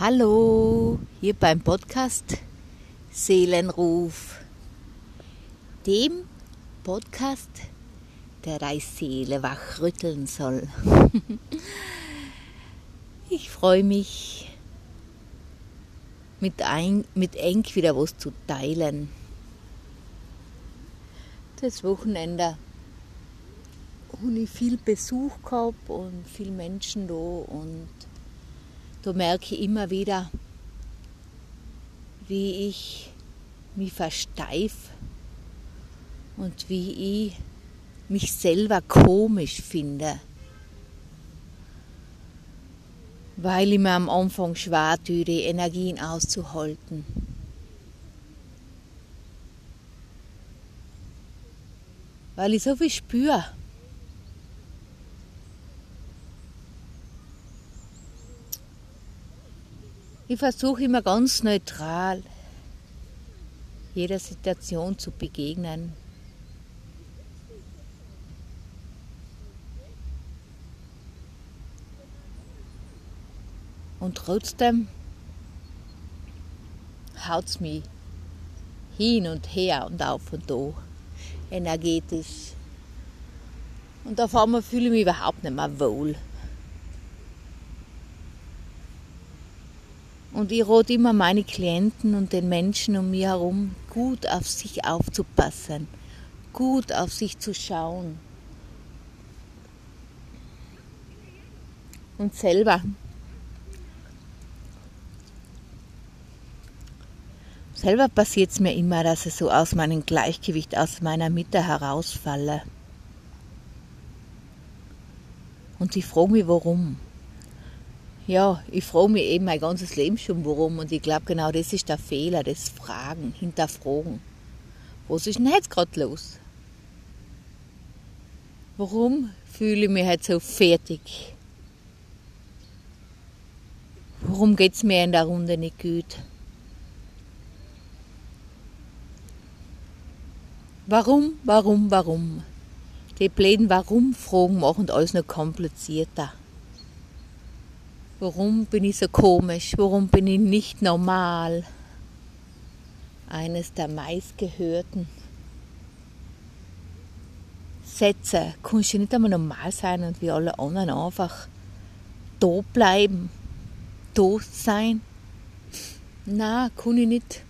Hallo, hier beim Podcast Seelenruf, dem Podcast, der deine Seele wachrütteln soll. ich freue mich, mit, ein, mit Eng wieder was zu teilen. Das Wochenende habe ich viel Besuch gehabt und viele Menschen da und da merke ich immer wieder, wie ich mich versteif und wie ich mich selber komisch finde. Weil ich mir am Anfang schwer tue, die Energien auszuhalten. Weil ich so viel spüre. Ich versuche immer ganz neutral jeder Situation zu begegnen. Und trotzdem haut es mich hin und her und auf und da, energetisch. Und auf einmal fühle ich mich überhaupt nicht mehr wohl. Und ich rate immer meine Klienten und den Menschen um mich herum, gut auf sich aufzupassen, gut auf sich zu schauen. Und selber Selber passiert es mir immer, dass ich so aus meinem Gleichgewicht, aus meiner Mitte herausfalle. Und ich frage mich, warum. Ja, ich frage mich eben mein ganzes Leben schon, warum. Und ich glaube, genau das ist der Fehler, das Fragen, Hinterfragen. Was ist denn jetzt gerade los? Warum fühle ich mich halt so fertig? Warum geht es mir in der Runde nicht gut? Warum, warum, warum? Die blöden Warum-Fragen machen alles noch komplizierter. Warum bin ich so komisch? Warum bin ich nicht normal? Eines der meistgehörten Sätze. Kannst du nicht einmal normal sein und wie alle anderen einfach da bleiben? Da sein? Na, kann ich nicht.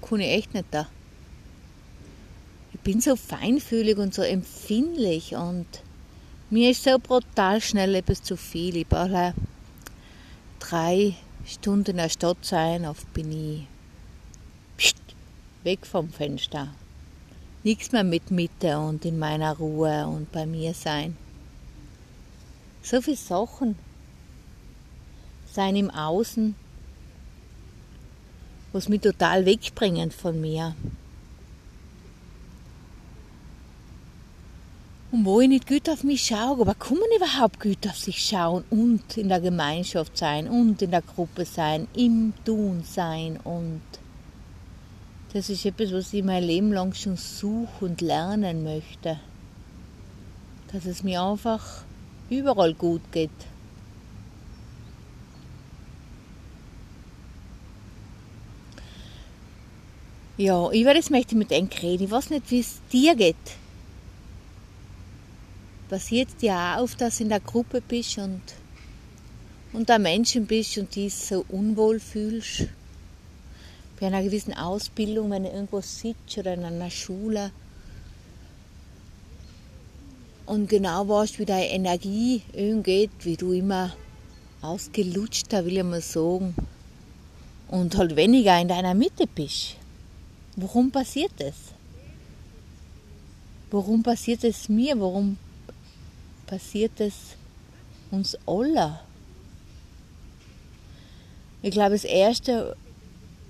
Kann ich echt nicht da. Ich bin so feinfühlig und so empfindlich und mir ist so brutal schnell etwas zu viel. Ich brauche drei Stunden in der Stadt sein, oft bin ich pst, weg vom Fenster. Nichts mehr mit Mitte und in meiner Ruhe und bei mir sein. So viele Sachen sein im Außen, was mich total wegbringen von mir. Und wo ich nicht gut auf mich schaue, aber kann man überhaupt gut auf sich schauen und in der Gemeinschaft sein und in der Gruppe sein, im Tun sein und das ist etwas, was ich mein Leben lang schon suche und lernen möchte. Dass es mir einfach überall gut geht. Ja, ich werde jetzt möchte mit euch reden. Ich weiß nicht, wie es dir geht passiert dir auch oft, dass du in der Gruppe bist und unter Menschen bist und dich so unwohl fühlst. Bei einer gewissen Ausbildung, wenn du irgendwo sitzt oder in einer Schule und genau weißt, wie deine Energie geht, wie du immer ausgelutschter, will ich mal sagen, und halt weniger in deiner Mitte bist. Warum passiert das? Warum passiert es mir? Warum passiert es uns alle. Ich glaube, das Erste,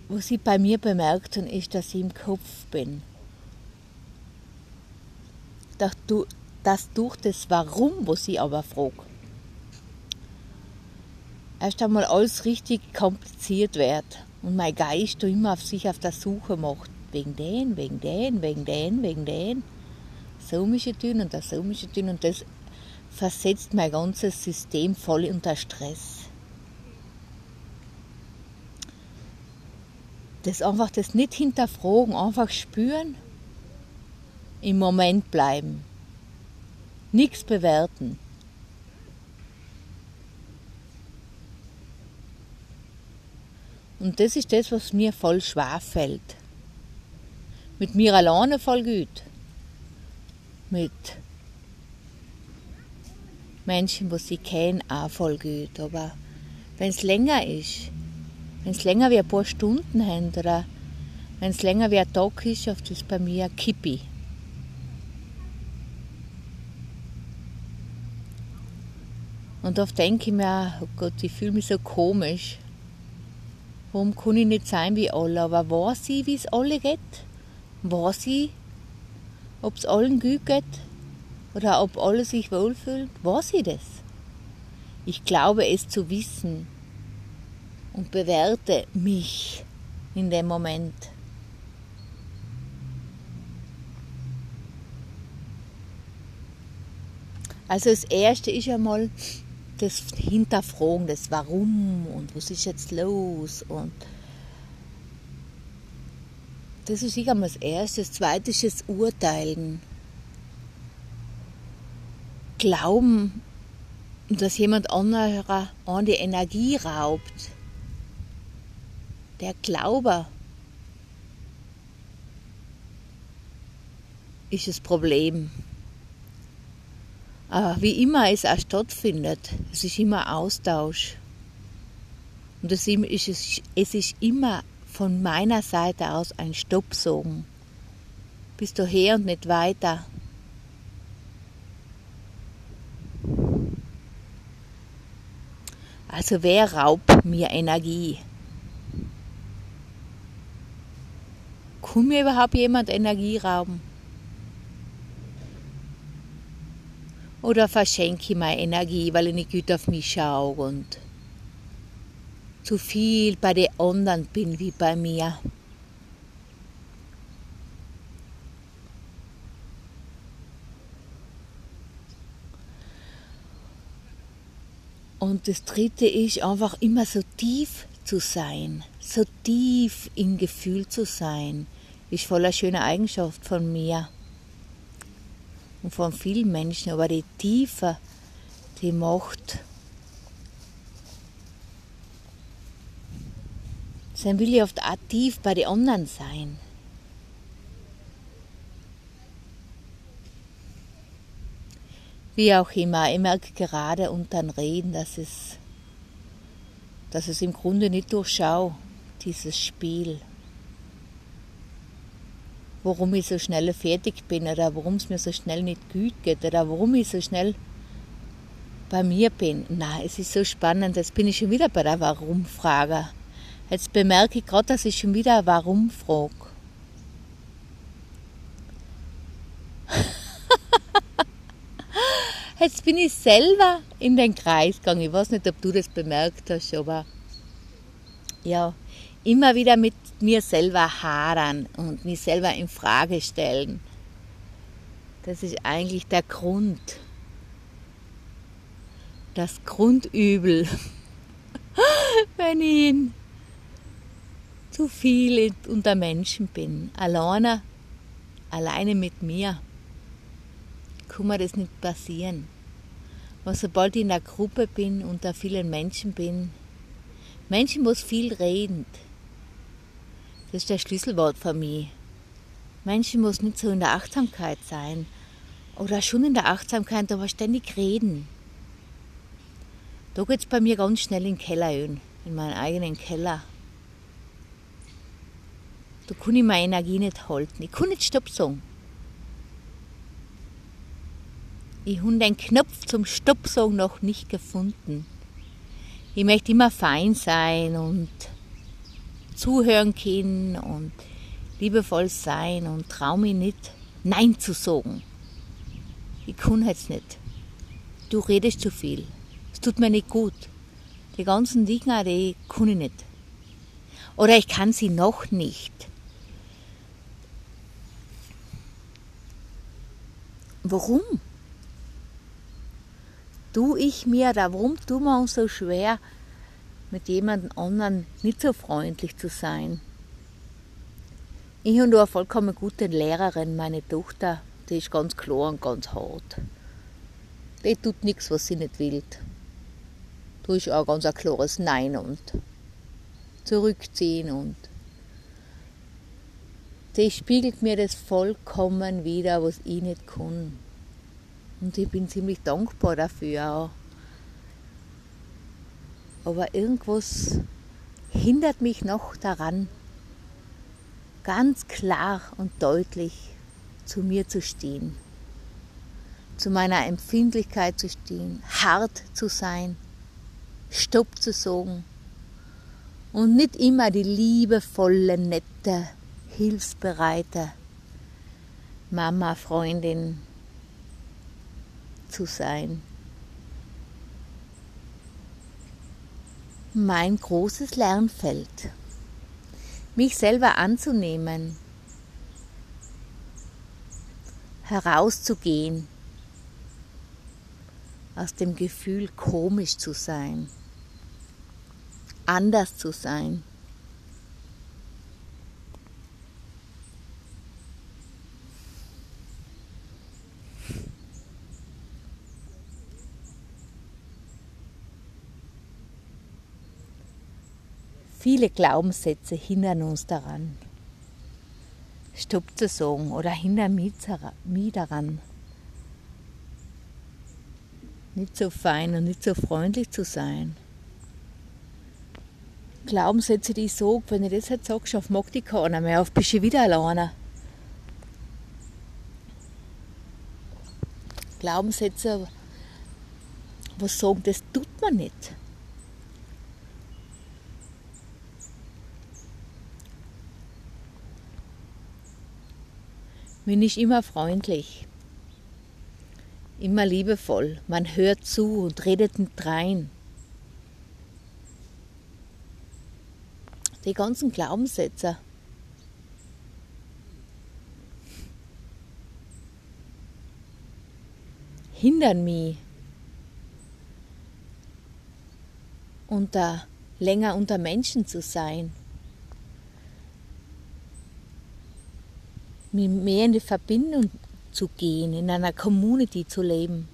was ich bei mir bemerkt habe, ist, dass ich im Kopf bin. Dass, du, dass durch das Warum, was ich aber frage, erst einmal alles richtig kompliziert wird und mein Geist immer auf sich auf der Suche macht. Wegen den, wegen den, wegen den, wegen den. So mische tun und das so mische tun und das versetzt mein ganzes System voll unter Stress. das einfach das nicht hinterfragen, einfach spüren, im Moment bleiben, nichts bewerten. Und das ist das, was mir voll schwer fällt. Mit mir alleine voll gut. Mit Menschen, die sie kennen, auch voll gut. Aber wenn es länger ist, wenn es länger wie ein paar Stunden haben oder wenn es länger wie ein Tag ist, oft ist bei mir Kippi. Und oft denke ich mir, oh Gott, ich fühle mich so komisch. Warum kann ich nicht sein wie alle? Aber weiß ich, wie es alle geht? Weiß ich, ob es allen gut geht? Oder ob alle sich wohlfühlen? Weiß ich das? Ich glaube es zu wissen und bewerte mich in dem Moment. Also das Erste ist einmal das Hinterfragen, das Warum und was ist jetzt los und das ist sicher mal das Erste. Das Zweite ist das Urteilen. Glauben, dass jemand anderer an die Energie raubt der Glaube ist das Problem. Aber wie immer es auch stattfindet, es ist immer Austausch. Und es ist, es ist immer von meiner Seite aus ein Stoppsogen. Bist du her und nicht weiter. Also wer raubt mir Energie? Kann mir überhaupt jemand Energie rauben? Oder verschenke ich meine Energie, weil ich nicht gut auf mich schaue und zu viel bei den anderen bin wie bei mir? Und das Dritte ist einfach immer so tief zu sein, so tief im Gefühl zu sein, ist voller schöner Eigenschaft von mir und von vielen Menschen, aber die Tiefe, die macht, dann will ich oft auch tief bei den anderen sein. Wie auch immer, ich merke gerade unter dem Reden, dass es, dass es im Grunde nicht durchschau, dieses Spiel warum ich so schnell fertig bin oder warum es mir so schnell nicht gut geht oder warum ich so schnell bei mir bin. Na, es ist so spannend. Jetzt bin ich schon wieder bei der Warum-Frage. Jetzt bemerke ich gerade, dass ich schon wieder Warum frage. Jetzt bin ich selber in den Kreis gegangen. Ich weiß nicht, ob du das bemerkt hast, aber ja, immer wieder mit mir selber hadern und mich selber in Frage stellen. Das ist eigentlich der Grund, das Grundübel, wenn ich zu viel unter Menschen bin, alleine, alleine mit mir, kann mir das nicht passieren. Aber sobald ich in der Gruppe bin, unter vielen Menschen bin, Menschen muss viel reden, das ist der Schlüsselwort für mich. Menschen muss nicht so in der Achtsamkeit sein. Oder schon in der Achtsamkeit, aber ständig reden. Da geht es bei mir ganz schnell in den Keller in meinen eigenen Keller. Da kann ich meine Energie nicht halten. Ich kann nicht Stopp sagen. Ich habe den Knopf zum sagen noch nicht gefunden. Ich möchte immer fein sein und zuhören können und liebevoll sein und traue mich nicht, Nein zu sagen. Ich kann jetzt nicht. Du redest zu viel. Es tut mir nicht gut. Die ganzen Dinge, die kann ich nicht. Oder ich kann sie noch nicht. Warum? Tu ich mir da, warum tun wir uns so schwer, mit jemand anderen nicht so freundlich zu sein. Ich habe eine vollkommen gute Lehrerin, meine Tochter, die ist ganz klar und ganz hart. Die tut nichts, was sie nicht will. Da ist auch ganz ein klares Nein und zurückziehen und die spiegelt mir das vollkommen wieder, was ich nicht kann. Und ich bin ziemlich dankbar dafür auch. Aber irgendwas hindert mich noch daran, ganz klar und deutlich zu mir zu stehen, zu meiner Empfindlichkeit zu stehen, hart zu sein, Stopp zu sagen und nicht immer die liebevolle, nette, hilfsbereite Mama, Freundin zu sein. Mein großes Lernfeld mich selber anzunehmen, herauszugehen aus dem Gefühl, komisch zu sein, anders zu sein. Viele Glaubenssätze hindern uns daran, Stopp zu sagen oder hindern mich daran, nicht so fein und nicht so freundlich zu sein. Glaubenssätze, die ich sage, wenn ich das jetzt sage, auf mag die keiner mehr, auf bist du wieder alleine. Glaubenssätze, was sagen, das tut man nicht. Bin ich immer freundlich, immer liebevoll. Man hört zu und redet nicht rein. Die ganzen Glaubenssätze. hindern mich, unter, länger unter Menschen zu sein. Mehr in die Verbindung zu gehen, in einer Community zu leben.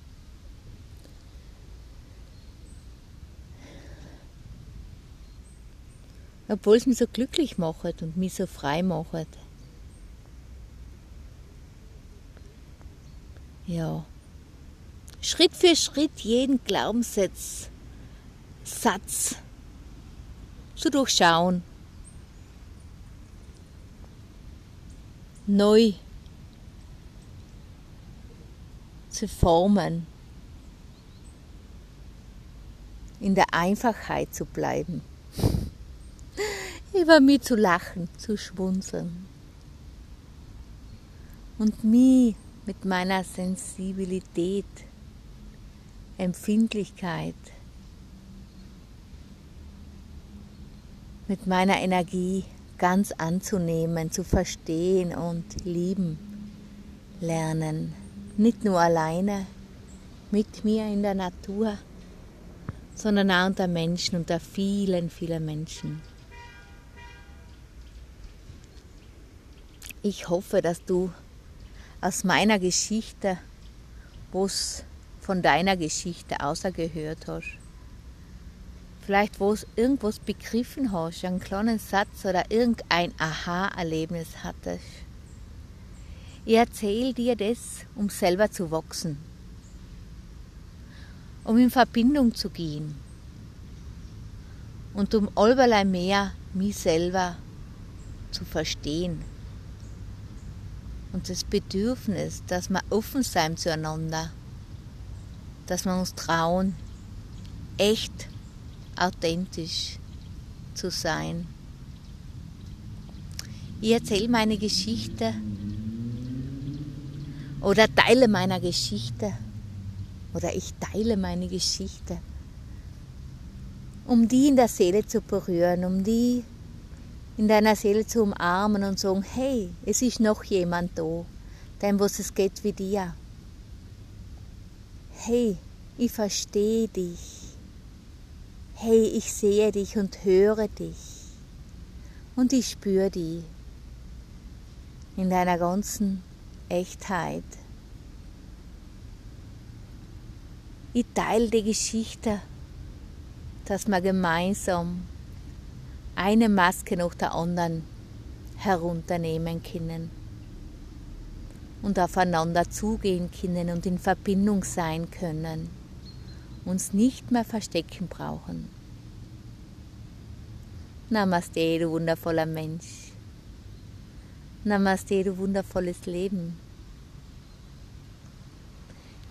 Obwohl es mich so glücklich macht und mich so frei macht. Ja. Schritt für Schritt jeden Glaubenssatz Satz zu durchschauen neu zu formen, in der Einfachheit zu bleiben, über mich zu lachen, zu schwunzeln und mich mit meiner Sensibilität, Empfindlichkeit, mit meiner Energie ganz anzunehmen, zu verstehen und lieben lernen. Nicht nur alleine mit mir in der Natur, sondern auch unter Menschen, unter vielen, vielen Menschen. Ich hoffe, dass du aus meiner Geschichte, was von deiner Geschichte außergehört hast, vielleicht wo irgendwas begriffen hast, einen kleinen Satz oder irgendein Aha-Erlebnis hattest. Ich erzähle dir das, um selber zu wachsen, um in Verbindung zu gehen und um allerlei mehr mich selber zu verstehen. Und das Bedürfnis, dass wir offen sein zueinander, dass wir uns trauen, echt authentisch zu sein. Ich erzähle meine Geschichte oder teile meiner Geschichte oder ich teile meine Geschichte, um die in der Seele zu berühren, um die in deiner Seele zu umarmen und sagen, hey, es ist noch jemand da, dem was es geht wie dir. Hey, ich verstehe dich hey, ich sehe dich und höre dich und ich spüre dich. in deiner ganzen Echtheit. Ich teile die Geschichte, dass wir gemeinsam eine Maske nach der anderen herunternehmen können und aufeinander zugehen können und in Verbindung sein können, uns nicht mehr verstecken brauchen. Namaste, du wundervoller Mensch. Namaste, du wundervolles Leben.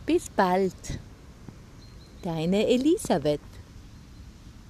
Bis bald, deine Elisabeth.